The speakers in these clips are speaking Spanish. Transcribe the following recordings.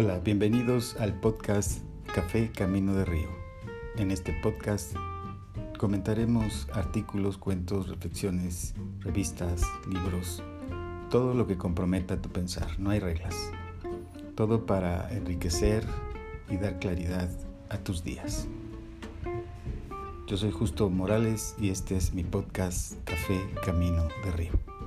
Hola, bienvenidos al podcast Café Camino de Río. En este podcast comentaremos artículos, cuentos, reflexiones, revistas, libros, todo lo que comprometa tu pensar. No hay reglas. Todo para enriquecer y dar claridad a tus días. Yo soy Justo Morales y este es mi podcast Café Camino de Río.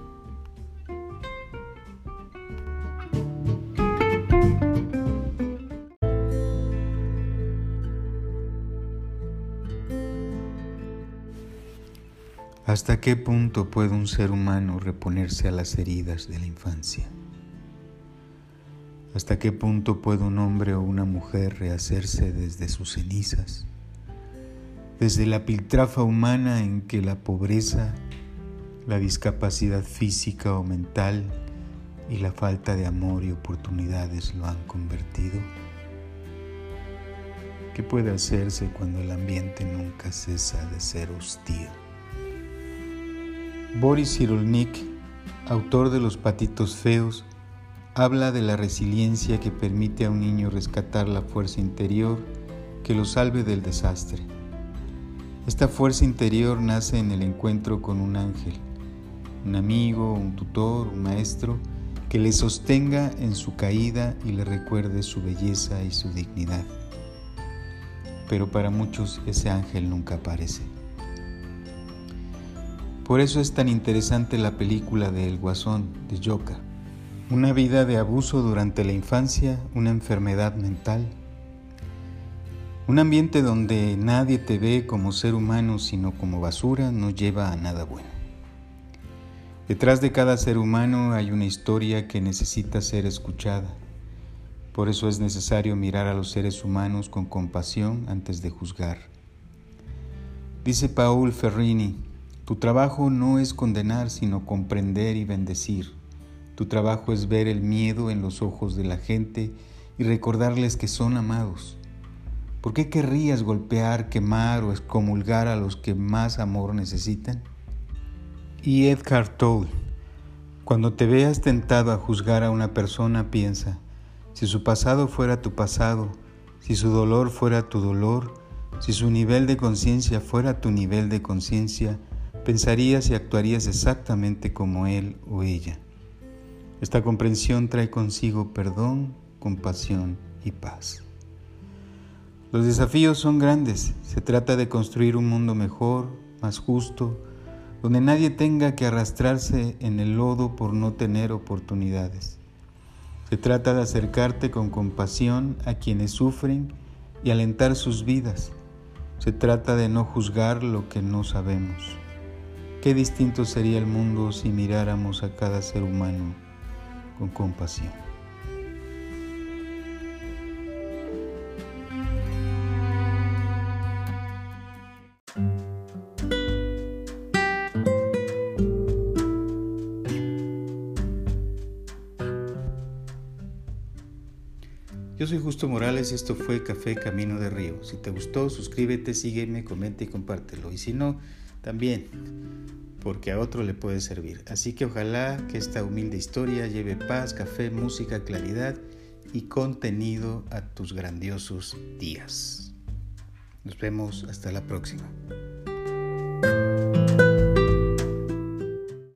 ¿Hasta qué punto puede un ser humano reponerse a las heridas de la infancia? ¿Hasta qué punto puede un hombre o una mujer rehacerse desde sus cenizas? Desde la piltrafa humana en que la pobreza, la discapacidad física o mental y la falta de amor y oportunidades lo han convertido? ¿Qué puede hacerse cuando el ambiente nunca cesa de ser hostil? Boris Cyrulnik, autor de Los Patitos Feos, habla de la resiliencia que permite a un niño rescatar la fuerza interior que lo salve del desastre. Esta fuerza interior nace en el encuentro con un ángel, un amigo, un tutor, un maestro, que le sostenga en su caída y le recuerde su belleza y su dignidad. Pero para muchos ese ángel nunca aparece. Por eso es tan interesante la película de El Guasón de Yoka. Una vida de abuso durante la infancia, una enfermedad mental. Un ambiente donde nadie te ve como ser humano sino como basura no lleva a nada bueno. Detrás de cada ser humano hay una historia que necesita ser escuchada. Por eso es necesario mirar a los seres humanos con compasión antes de juzgar. Dice Paul Ferrini, tu trabajo no es condenar, sino comprender y bendecir. Tu trabajo es ver el miedo en los ojos de la gente y recordarles que son amados. ¿Por qué querrías golpear, quemar o excomulgar a los que más amor necesitan? Y Edgar Tolle, cuando te veas tentado a juzgar a una persona, piensa, si su pasado fuera tu pasado, si su dolor fuera tu dolor, si su nivel de conciencia fuera tu nivel de conciencia, pensarías y actuarías exactamente como él o ella. Esta comprensión trae consigo perdón, compasión y paz. Los desafíos son grandes. Se trata de construir un mundo mejor, más justo, donde nadie tenga que arrastrarse en el lodo por no tener oportunidades. Se trata de acercarte con compasión a quienes sufren y alentar sus vidas. Se trata de no juzgar lo que no sabemos. Qué distinto sería el mundo si miráramos a cada ser humano con compasión. Yo soy Justo Morales y esto fue Café Camino de Río. Si te gustó, suscríbete, sígueme, comenta y compártelo. Y si no, también, porque a otro le puede servir. Así que ojalá que esta humilde historia lleve paz, café, música, claridad y contenido a tus grandiosos días. Nos vemos hasta la próxima.